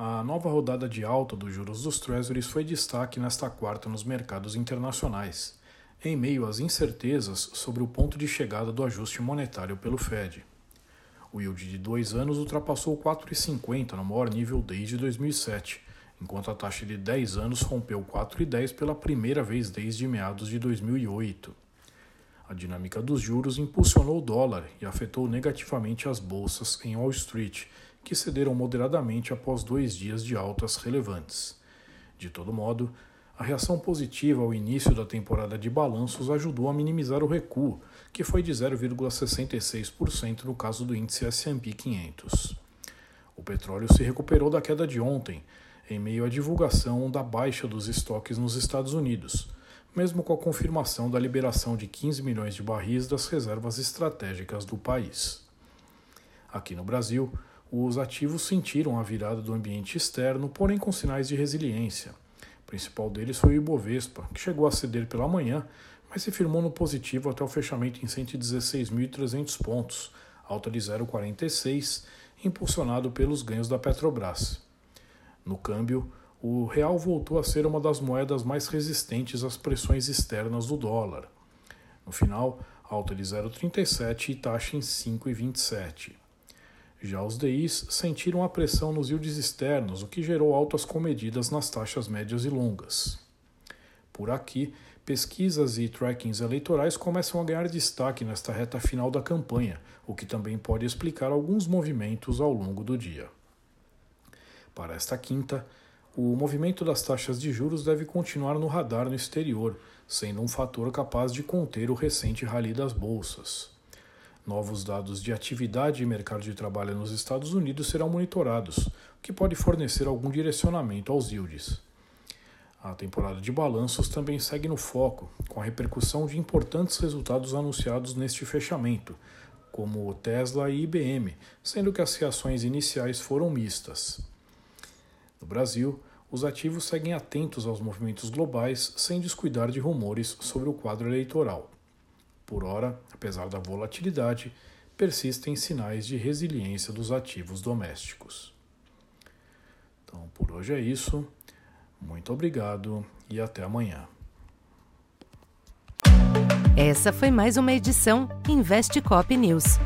a nova rodada de alta dos juros dos Treasuries foi destaque nesta quarta nos mercados internacionais, em meio às incertezas sobre o ponto de chegada do ajuste monetário pelo Fed. O yield de dois anos ultrapassou 4,50 no maior nível desde 2007, enquanto a taxa de 10 anos rompeu 4,10 pela primeira vez desde meados de 2008. A dinâmica dos juros impulsionou o dólar e afetou negativamente as bolsas em Wall Street, que cederam moderadamente após dois dias de altas relevantes. De todo modo, a reação positiva ao início da temporada de balanços ajudou a minimizar o recuo, que foi de 0,66% no caso do índice S&P 500. O petróleo se recuperou da queda de ontem, em meio à divulgação da baixa dos estoques nos Estados Unidos, mesmo com a confirmação da liberação de 15 milhões de barris das reservas estratégicas do país. Aqui no Brasil, os ativos sentiram a virada do ambiente externo, porém com sinais de resiliência. O principal deles foi o Ibovespa, que chegou a ceder pela manhã, mas se firmou no positivo até o fechamento em 116.300 pontos, alta de 0,46, impulsionado pelos ganhos da Petrobras. No câmbio, o real voltou a ser uma das moedas mais resistentes às pressões externas do dólar. No final, alta de 0,37 e taxa em 5,27. Já os DIs sentiram a pressão nos yields externos, o que gerou altas comedidas nas taxas médias e longas. Por aqui, pesquisas e trackings eleitorais começam a ganhar destaque nesta reta final da campanha, o que também pode explicar alguns movimentos ao longo do dia. Para esta quinta, o movimento das taxas de juros deve continuar no radar no exterior, sendo um fator capaz de conter o recente rally das bolsas. Novos dados de atividade e mercado de trabalho nos Estados Unidos serão monitorados, o que pode fornecer algum direcionamento aos yields. A temporada de balanços também segue no foco, com a repercussão de importantes resultados anunciados neste fechamento, como Tesla e IBM, sendo que as reações iniciais foram mistas. No Brasil, os ativos seguem atentos aos movimentos globais sem descuidar de rumores sobre o quadro eleitoral. Por ora, apesar da volatilidade, persistem sinais de resiliência dos ativos domésticos. Então, por hoje é isso. Muito obrigado e até amanhã. Essa foi mais uma edição Investe Cop News.